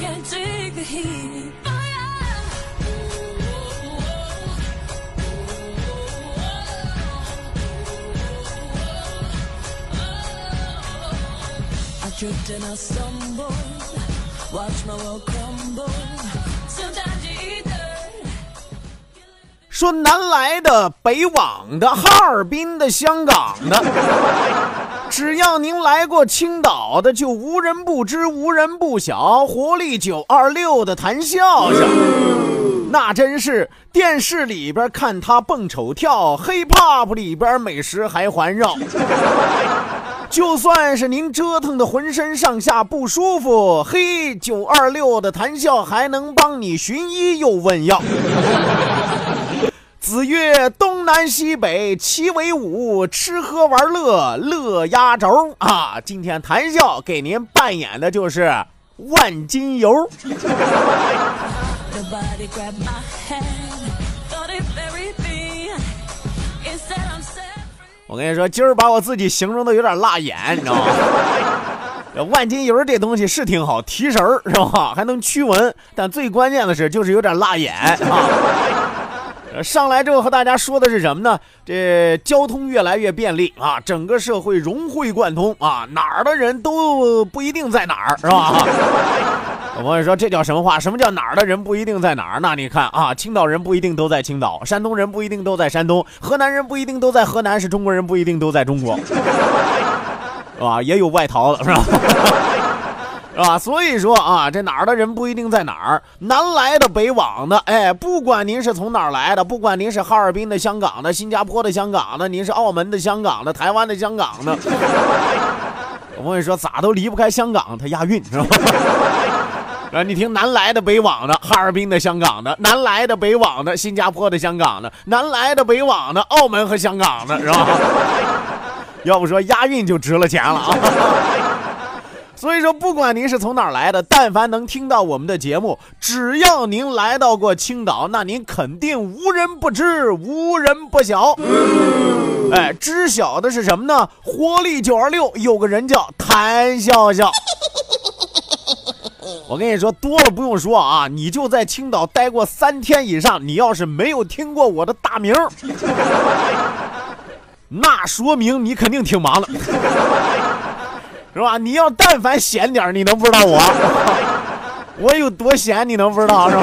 can't take the heat. I tripped and I stumbled, watch my world crumble. 说南来的、北往的、哈尔滨的、香港的，只要您来过青岛的，就无人不知、无人不晓。活力九二六的谭笑笑，那真是电视里边看他蹦丑跳，hiphop 里边美食还环绕。就算是您折腾的浑身上下不舒服，嘿，九二六的谈笑还能帮你寻医又问药。子曰：“东南西北齐为伍，吃喝玩乐乐压轴啊！”今天谈笑给您扮演的就是万金油。我跟你说，今儿把我自己形容的有点辣眼，你知道吗？这万金油这东西是挺好，提神儿是吧？还能驱蚊，但最关键的是就是有点辣眼啊。上来之后和大家说的是什么呢？这交通越来越便利啊，整个社会融会贯通啊，哪儿的人都不一定在哪儿，是吧？我跟你说，这叫什么话？什么叫哪儿的人不一定在哪儿？那你看啊，青岛人不一定都在青岛，山东人不一定都在山东，河南人不一定都在河南，是中国人不一定都在中国，是吧？也有外逃的，是吧？是吧？所以说啊，这哪儿的人不一定在哪儿，南来的北往的，哎，不管您是从哪儿来的，不管您是哈尔滨的、香港的、新加坡的、香港的，您是澳门的、香港的、台湾的、香港的，我跟你说，咋都离不开香港，它押韵是吧？啊，你听南来的北往的，哈尔滨的、香港的；南来的北往的，新加坡的、香港的；南来的北往的，澳门和香港的，是吧？要不说押韵就值了钱了啊！所以说，不管您是从哪儿来的，但凡能听到我们的节目，只要您来到过青岛，那您肯定无人不知，无人不晓。哎，知晓的是什么呢？活力九二六有个人叫谭笑笑。我跟你说，多了不用说啊，你就在青岛待过三天以上，你要是没有听过我的大名，那说明你肯定挺忙的。是吧？你要但凡闲点你能不知道我？我有多闲，你能不知道是吧？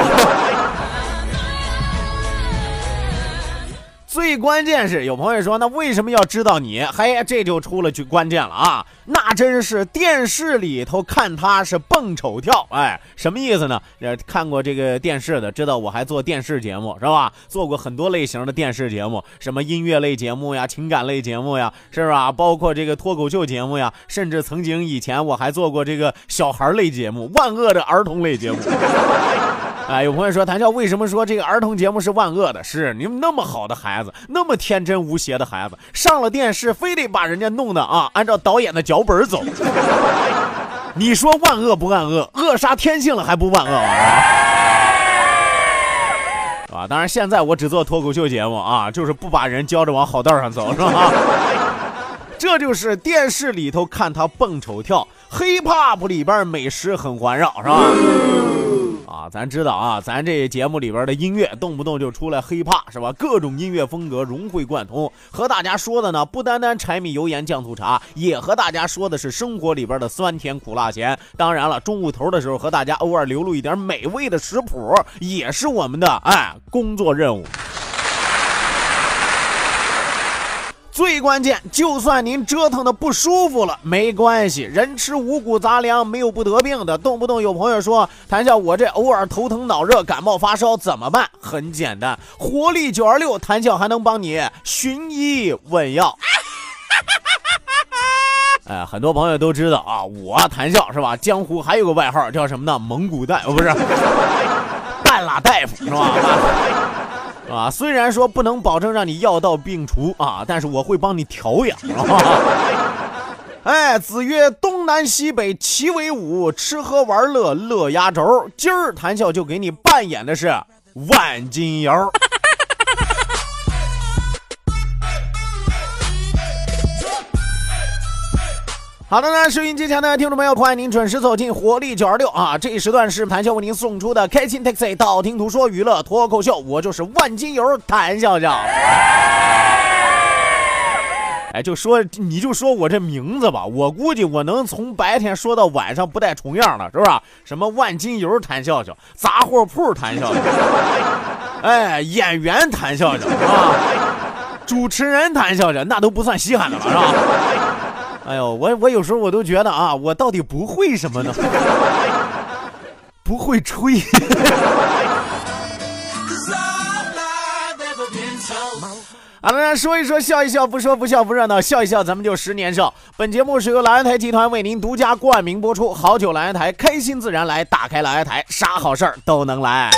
最关键是有朋友说，那为什么要知道你？嘿，这就出了句关键了啊！那真是电视里头看他是蹦丑跳，哎，什么意思呢？呃，看过这个电视的知道我还做电视节目是吧？做过很多类型的电视节目，什么音乐类节目呀、情感类节目呀，是吧？包括这个脱口秀节目呀，甚至曾经以前我还做过这个小孩类节目，万恶的儿童类节目。哎，有朋友说，谭笑为什么说这个儿童节目是万恶的？是你们那么好的孩子，那么天真无邪的孩子，上了电视非得把人家弄的啊，按照导演的脚本走。你说万恶不万恶？扼杀天性了还不万恶啊？啊，当然现在我只做脱口秀节目啊，就是不把人教着往好道上走，是吧？这就是电视里头看他蹦丑跳，hiphop 里边美食很环绕，是吧？啊，咱知道啊，咱这节目里边的音乐动不动就出来黑怕是吧？各种音乐风格融会贯通，和大家说的呢不单单柴米油盐酱醋茶，也和大家说的是生活里边的酸甜苦辣咸。当然了，中午头的时候和大家偶尔流露一点美味的食谱，也是我们的哎工作任务。最关键，就算您折腾的不舒服了，没关系，人吃五谷杂粮，没有不得病的。动不动有朋友说，谈笑我这偶尔头疼脑热、感冒发烧怎么办？很简单，活力九二六，谈笑还能帮你寻医问药。哎，很多朋友都知道啊，我谈笑是吧？江湖还有个外号叫什么呢？蒙古大，不是，半拉大夫是吧？啊，虽然说不能保证让你药到病除啊，但是我会帮你调养。哎，子曰：东南西北齐为伍，吃喝玩乐乐压轴。今儿谈笑就给你扮演的是万金油。好的呢，收音机前的听众朋友，欢迎您准时走进活力九二六啊！这一时段是谭笑为您送出的开心 taxi，道听途说娱乐脱口秀，我就是万金油谭笑笑。哎，就说你就说我这名字吧，我估计我能从白天说到晚上不带重样的，是不是？什么万金油谭笑笑，杂货铺谭笑笑，哎，演员谭笑笑啊，主持人谭笑笑，那都不算稀罕的了，是吧？哎呦，我我有时候我都觉得啊，我到底不会什么呢？不会吹。啊，大家，说一说，笑一笑，不说不笑不热闹，笑一笑，咱们就十年少。本节目是由蓝台集团为您独家冠名播出，好久蓝台，开心自然来，打开蓝台，啥好事儿都能来。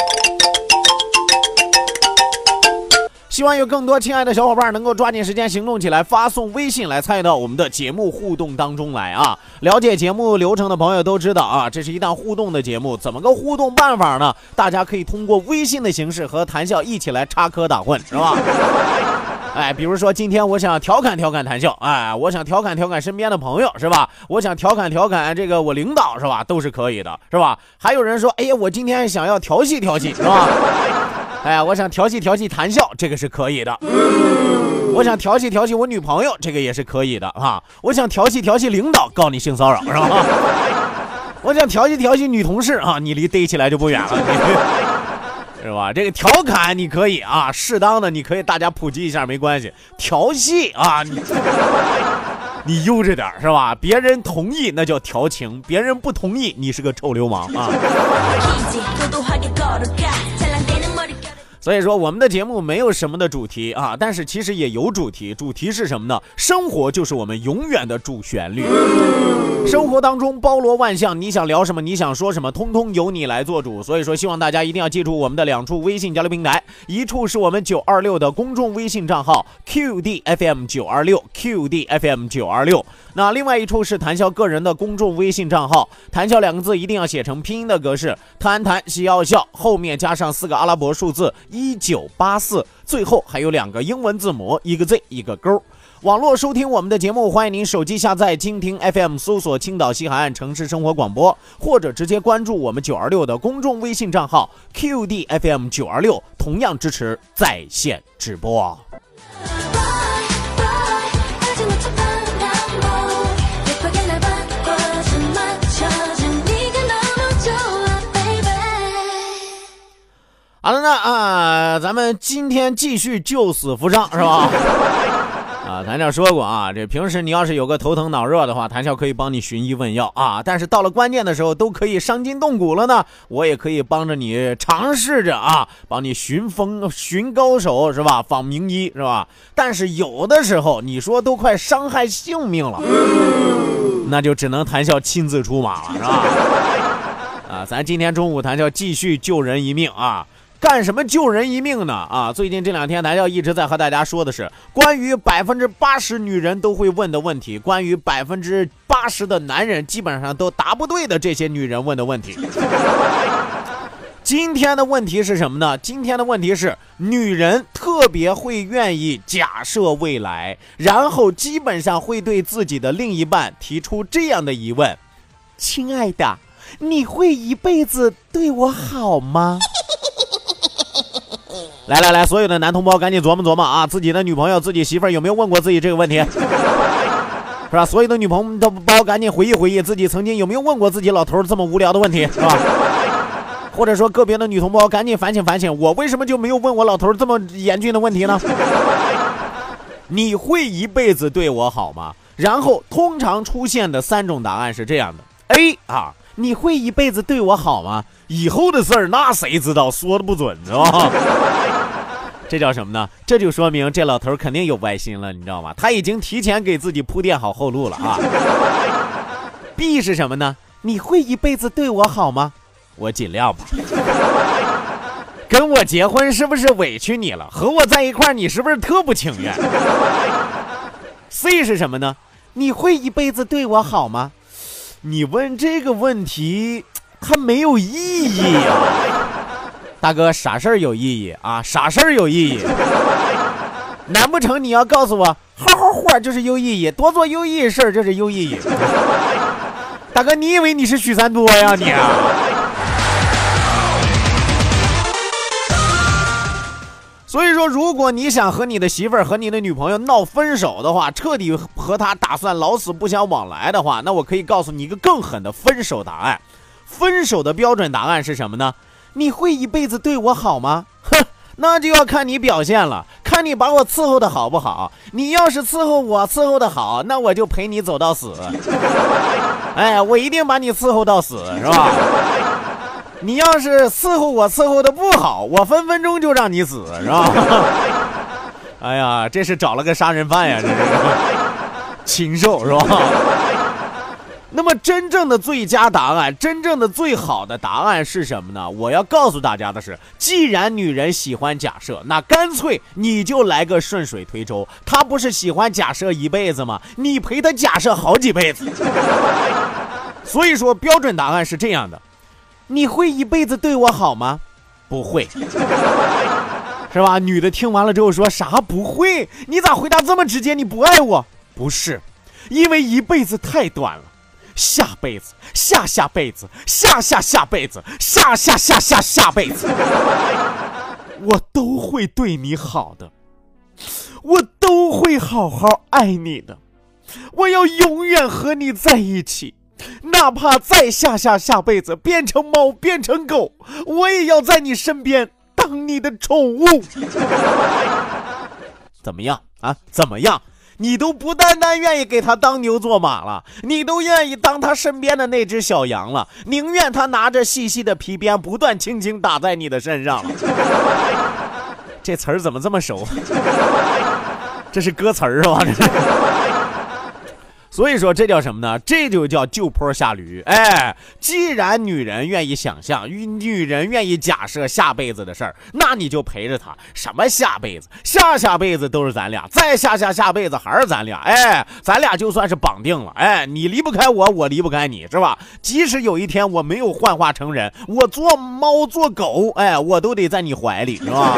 希望有更多亲爱的小伙伴能够抓紧时间行动起来，发送微信来参与到我们的节目互动当中来啊！了解节目流程的朋友都知道啊，这是一档互动的节目，怎么个互动办法呢？大家可以通过微信的形式和谈笑一起来插科打诨，是吧？哎，比如说今天我想调侃调侃谈笑，哎，我想调侃调侃身边的朋友，是吧？我想调侃调侃这个我领导，是吧？都是可以的，是吧？还有人说，哎呀，我今天想要调戏调戏，是吧？哎呀，我想调戏调戏谈笑，这个是可以的。我想调戏调戏我女朋友，这个也是可以的啊。我想调戏调戏领导，告你性骚扰是吧？我想调戏调戏女同事啊，你离逮起来就不远了，是吧？这个调侃你可以啊，适当的你可以大家普及一下没关系。调戏啊，你你悠着点是吧？别人同意那叫调情，别人不同意你是个臭流氓啊。所以说，我们的节目没有什么的主题啊，但是其实也有主题。主题是什么呢？生活就是我们永远的主旋律。生活当中包罗万象，你想聊什么，你想说什么，通通由你来做主。所以说，希望大家一定要记住我们的两处微信交流平台，一处是我们九二六的公众微信账号 QDFM 九二六 QDFM 九二六，那另外一处是谈笑个人的公众微信账号，谈笑两个字一定要写成拼音的格式，谈谈笑笑，后面加上四个阿拉伯数字。一九八四，最后还有两个英文字母，一个 Z 一个勾。网络收听我们的节目，欢迎您手机下载蜻蜓 FM，搜索青岛西海岸城市生活广播，或者直接关注我们九二六的公众微信账号 QDFM 九二六，同样支持在线直播。好了，那啊，咱们今天继续救死扶伤，是吧？啊，谭笑说过啊，这平时你要是有个头疼脑热的话，谭笑可以帮你寻医问药啊。但是到了关键的时候，都可以伤筋动骨了呢，我也可以帮着你尝试着啊，帮你寻风寻高手，是吧？访名医，是吧？但是有的时候，你说都快伤害性命了，那就只能谭笑亲自出马了，是吧？啊，咱今天中午谭笑继续救人一命啊。干什么救人一命呢？啊，最近这两天，南教一直在和大家说的是关于百分之八十女人都会问的问题，关于百分之八十的男人基本上都答不对的这些女人问的问题。今天的问题是什么呢？今天的问题是，女人特别会愿意假设未来，然后基本上会对自己的另一半提出这样的疑问：亲爱的。你会一辈子对我好吗？来来来，所有的男同胞赶紧琢磨琢磨啊，自己的女朋友、自己媳妇儿有没有问过自己这个问题？是吧？所有的女朋友包赶紧回忆回忆，自己曾经有没有问过自己老头这么无聊的问题，是吧？或者说个别的女同胞赶紧反省反省，我为什么就没有问我老头这么严峻的问题呢？你会一辈子对我好吗？然后通常出现的三种答案是这样的：A 啊，你会一辈子对我好吗？以后的事儿那谁知道，说的不准是吧？这叫什么呢？这就说明这老头肯定有歪心了，你知道吗？他已经提前给自己铺垫好后路了啊。B 是什么呢？你会一辈子对我好吗？我尽量吧。跟我结婚是不是委屈你了？和我在一块儿，你是不是特不情愿？C 是什么呢？你会一辈子对我好吗？你问这个问题，它没有意义啊。大哥，啥事儿有意义啊？啥事儿有意义？难不成你要告诉我，好好活就是有意义，多做有意义事儿就是有意义？大哥，你以为你是许三多呀你？所以说，如果你想和你的媳妇儿和你的女朋友闹分手的话，彻底和她打算老死不相往来的话，那我可以告诉你一个更狠的分手答案。分手的标准答案是什么呢？你会一辈子对我好吗？哼，那就要看你表现了，看你把我伺候的好不好。你要是伺候我伺候的好，那我就陪你走到死。哎，我一定把你伺候到死，是吧？你要是伺候我伺候的不好，我分分钟就让你死，是吧？哎呀，这是找了个杀人犯呀，这是 禽兽，是吧？那么真正的最佳答案，真正的最好的答案是什么呢？我要告诉大家的是，既然女人喜欢假设，那干脆你就来个顺水推舟。她不是喜欢假设一辈子吗？你陪她假设好几辈子。所以说，标准答案是这样的。你会一辈子对我好吗？不会，是吧？女的听完了之后说啥不会？你咋回答这么直接？你不爱我？不是，因为一辈子太短了，下辈子、下下辈子、下下下辈子、下下下下下辈子，我都会对你好的，我都会好好爱你的，我要永远和你在一起。哪怕再下下下辈子变成猫变成狗，我也要在你身边当你的宠物。怎么样啊？怎么样？你都不单单愿意给他当牛做马了，你都愿意当他身边的那只小羊了，宁愿他拿着细细的皮鞭不断轻轻打在你的身上。这词儿怎么这么熟？这是歌词儿是吧？这是。所以说这叫什么呢？这就叫就坡下驴。哎，既然女人愿意想象，女女人愿意假设下辈子的事儿，那你就陪着她。什么下辈子、下下辈子都是咱俩，再下下下辈子还是咱俩。哎，咱俩就算是绑定了。哎，你离不开我，我离不开你，是吧？即使有一天我没有幻化成人，我做猫做狗，哎，我都得在你怀里，是吧？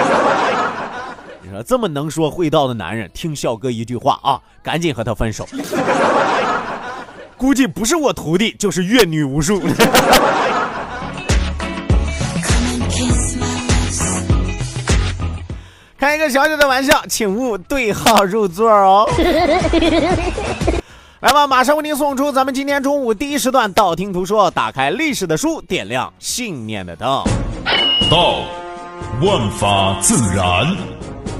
说这么能说会道的男人，听笑哥一句话啊，赶紧和他分手。估计不是我徒弟，就是阅女无数。开一个小小的玩笑，请勿对号入座哦。来吧，马上为您送出咱们今天中午第一时段《道听途说》，打开历史的书，点亮信念的灯。道，万法自然。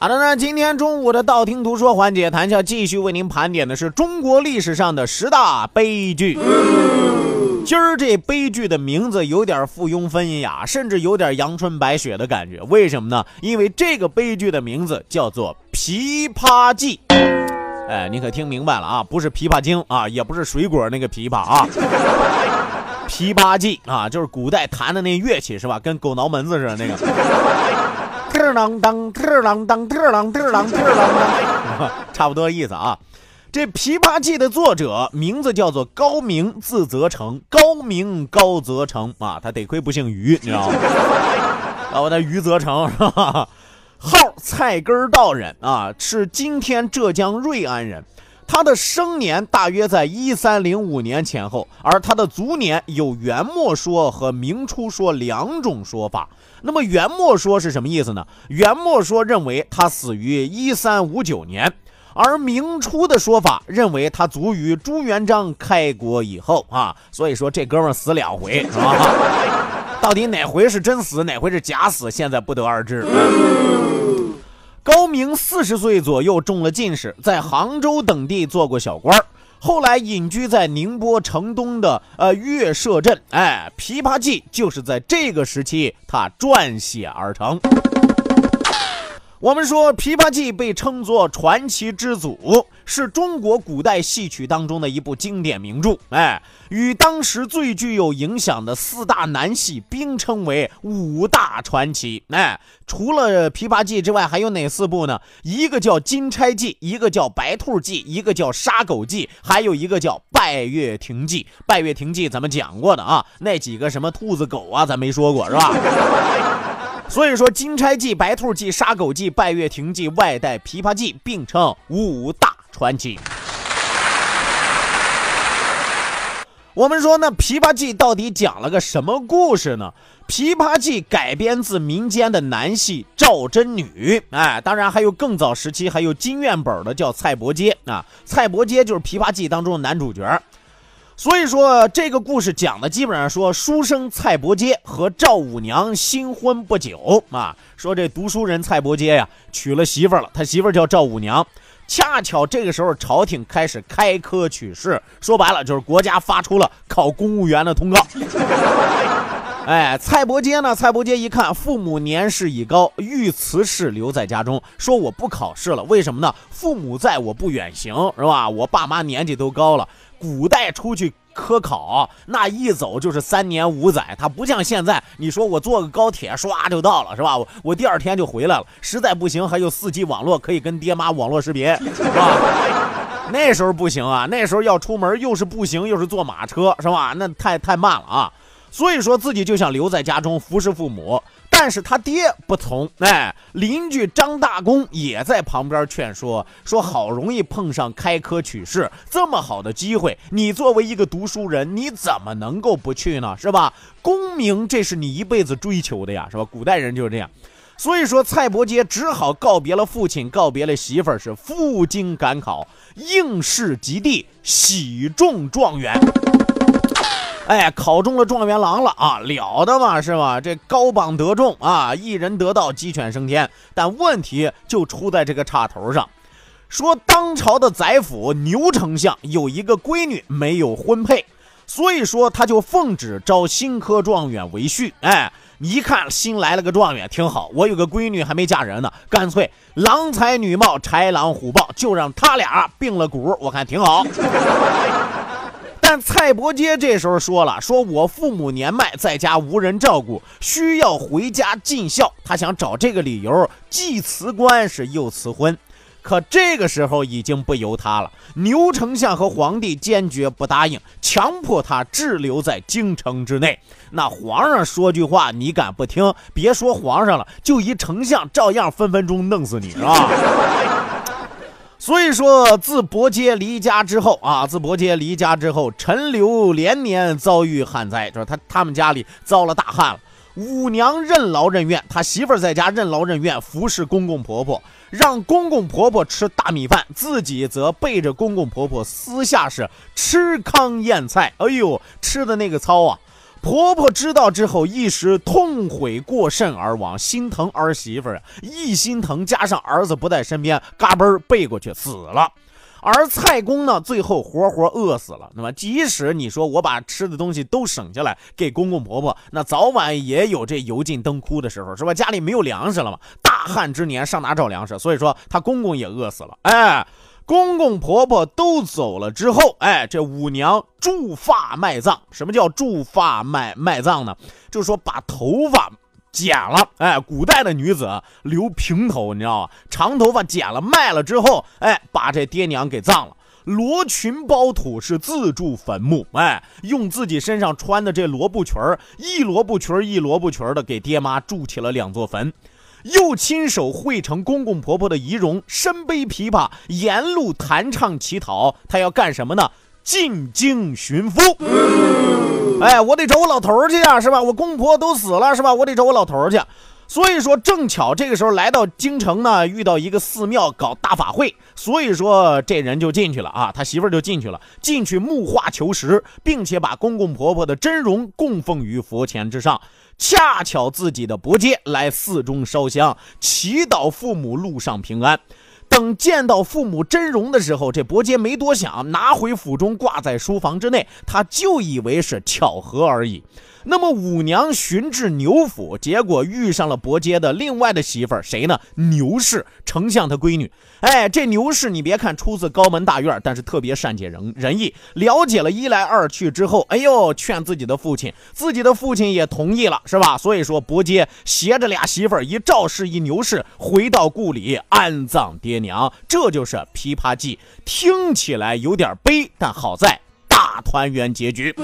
好的，那今天中午的道听途说环节，谈笑继续为您盘点的是中国历史上的十大悲剧。今儿这悲剧的名字有点附庸风雅，甚至有点阳春白雪的感觉。为什么呢？因为这个悲剧的名字叫做《琵琶记》。哎，你可听明白了啊？不是琵琶精啊，也不是水果那个琵琶啊。琵琶记啊，就是古代弹的那乐器是吧？跟狗挠门子似的那个。啷当，特啷当，特啷特啷特啷当，差不多意思啊。这《琵琶记》的作者名字叫做高明，字泽成，高明高泽成啊，他得亏不姓于，你知道吗？啊，我的于则成是吧？号菜根道人啊，是今天浙江瑞安人。他的生年大约在一三零五年前后，而他的卒年有元末说和明初说两种说法。那么元末说是什么意思呢？元末说认为他死于一三五九年。而明初的说法认为他卒于朱元璋开国以后啊，所以说这哥们死两回是吧？到底哪回是真死，哪回是假死，现在不得而知。高明四十岁左右中了进士，在杭州等地做过小官儿后来隐居在宁波城东的呃月社镇。哎，《琵琶记》就是在这个时期他撰写而成。我们说，《琵琶记》被称作传奇之祖，是中国古代戏曲当中的一部经典名著。哎，与当时最具有影响的四大南戏并称为五大传奇。哎，除了《琵琶记》之外，还有哪四部呢？一个叫《金钗记》，一个叫《白兔记》，一个叫《杀狗记》，还有一个叫《拜月亭记》。《拜月亭记》咱们讲过的啊，那几个什么兔子狗啊，咱没说过是吧？所以说，《金钗记》《白兔记》《杀狗记》《拜月亭记》外带《琵琶记》，并称五大传奇。我们说，那《琵琶记》到底讲了个什么故事呢？《琵琶记》改编自民间的南戏《赵真女》，哎，当然还有更早时期还有金院本的叫蔡伯喈啊，蔡伯喈就是《琵琶记》当中的男主角。所以说，这个故事讲的基本上说，书生蔡伯喈和赵五娘新婚不久啊。说这读书人蔡伯喈呀，娶了媳妇了，他媳妇叫赵五娘。恰巧这个时候，朝廷开始开科取士，说白了就是国家发出了考公务员的通告。哎，蔡伯喈呢？蔡伯喈一看父母年事已高，欲辞世留在家中，说我不考试了。为什么呢？父母在我不远行，是吧？我爸妈年纪都高了。古代出去科考，那一走就是三年五载，他不像现在，你说我坐个高铁唰就到了，是吧？我我第二天就回来了，实在不行还有四 G 网络可以跟爹妈网络视频，是吧？那时候不行啊，那时候要出门又是步行又是坐马车，是吧？那太太慢了啊，所以说自己就想留在家中服侍父母。但是他爹不从，哎，邻居张大公也在旁边劝说，说好容易碰上开科取士这么好的机会，你作为一个读书人，你怎么能够不去呢？是吧？功名这是你一辈子追求的呀，是吧？古代人就是这样，所以说蔡伯喈只好告别了父亲，告别了媳妇儿，是赴京赶考，应试及第，喜中状元。哎，考中了状元郎了啊，了得嘛，是吧？这高榜得中啊，一人得道，鸡犬升天。但问题就出在这个岔头上，说当朝的宰辅牛丞相有一个闺女没有婚配，所以说他就奉旨招新科状元为婿。哎，一看新来了个状元，挺好，我有个闺女还没嫁人呢，干脆郎才女貌，豺狼虎豹，就让他俩并了股，我看挺好。但蔡伯喈这时候说了：“说我父母年迈，在家无人照顾，需要回家尽孝。他想找这个理由，既辞官是又辞婚。可这个时候已经不由他了，牛丞相和皇帝坚决不答应，强迫他滞留在京城之内。那皇上说句话，你敢不听？别说皇上了，就一丞相，照样分分钟弄死你，是吧？”所以说，自伯喈离家之后啊，自伯喈离家之后，陈留连年遭遇旱灾，就是他他们家里遭了大旱了。五娘任劳任怨，他媳妇儿在家任劳任怨，服侍公公婆婆，让公公婆婆吃大米饭，自己则背着公公婆婆私下是吃糠咽菜。哎呦，吃的那个糙啊！婆婆知道之后，一时痛悔过甚而亡，心疼儿媳妇儿一心疼，加上儿子不在身边，嘎嘣儿背过去死了。而蔡公呢，最后活活饿死了。那么，即使你说我把吃的东西都省下来给公公婆婆，那早晚也有这油尽灯枯的时候，是吧？家里没有粮食了嘛，大旱之年上哪找粮食？所以说他公公也饿死了。哎。公公婆婆都走了之后，哎，这五娘祝发卖葬。什么叫祝发卖卖葬呢？就是说把头发剪了，哎，古代的女子留平头，你知道吧？长头发剪了卖了之后，哎，把这爹娘给葬了。罗裙包土是自筑坟墓，哎，用自己身上穿的这罗布裙儿，一罗布裙儿一罗布裙儿的给爹妈筑起了两座坟，又亲手绘成公公婆婆的仪容，身背琵琶，沿路弹唱乞讨。他要干什么呢？进京寻夫。哎，我得找我老头儿去啊，是吧？我公婆都死了，是吧？我得找我老头儿去。所以说，正巧这个时候来到京城呢，遇到一个寺庙搞大法会，所以说这人就进去了啊，他媳妇儿就进去了，进去木化求实，并且把公公婆婆的真容供奉于佛前之上。恰巧自己的伯街来寺中烧香，祈祷父母路上平安。等见到父母真容的时候，这伯杰没多想，拿回府中挂在书房之内，他就以为是巧合而已。那么五娘寻至牛府，结果遇上了伯杰的另外的媳妇儿，谁呢？牛氏，丞相他闺女。哎，这牛氏，你别看出自高门大院，但是特别善解人人意。了解了一来二去之后，哎呦，劝自己的父亲，自己的父亲也同意了，是吧？所以说，伯杰携着俩媳妇儿，一赵氏一牛氏，回到故里安葬爹娘。这就是《琵琶记》，听起来有点悲，但好在大团圆结局。